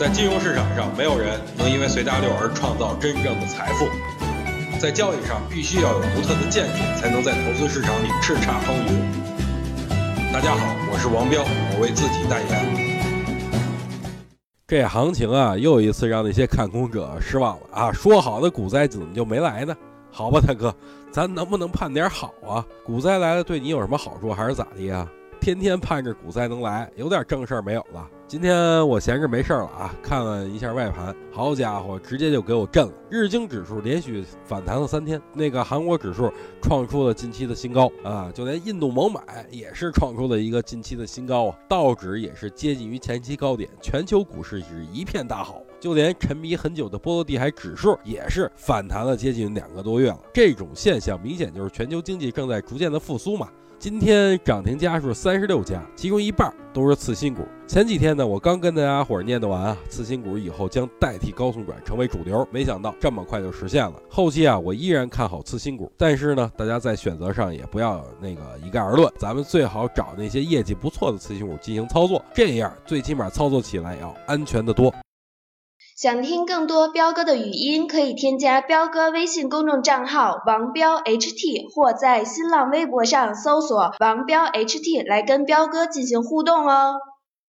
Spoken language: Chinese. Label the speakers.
Speaker 1: 在金融市场上，没有人能因为随大流而创造真正的财富。在交易上，必须要有独特的见解，才能在投资市场里叱咤风云。大家好，我是王彪，我为自己代言。
Speaker 2: 这行情啊，又一次让那些看空者失望了啊！说好的股灾怎么就没来呢？好吧，大哥，咱能不能盼点好啊？股灾来了对你有什么好处，还是咋的呀？天天盼着股灾能来，有点正事儿没有了。今天我闲着没事儿了啊，看了一下外盘，好家伙，直接就给我震了。日经指数连续反弹了三天，那个韩国指数创出了近期的新高啊，就连印度猛买也是创出了一个近期的新高啊，道指也是接近于前期高点，全球股市是一片大好，就连沉迷很久的波罗的海指数也是反弹了接近两个多月了。这种现象明显就是全球经济正在逐渐的复苏嘛。今天涨停家数三十六家，其中一半都是次新股。前几天呢，我刚跟大家伙儿念叨完啊，次新股以后将代替高送转成为主流，没想到这么快就实现了。后期啊，我依然看好次新股，但是呢，大家在选择上也不要那个一概而论，咱们最好找那些业绩不错的次新股进行操作，这样最起码操作起来要安全的多。
Speaker 3: 想听更多彪哥的语音，可以添加彪哥微信公众账号王彪 HT，或在新浪微博上搜索王彪 HT 来跟彪哥进行互动哦。